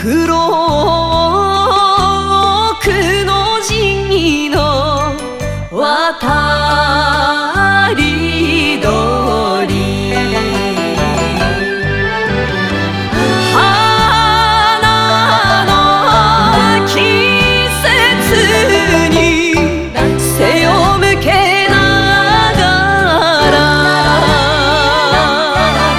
黒くの字の私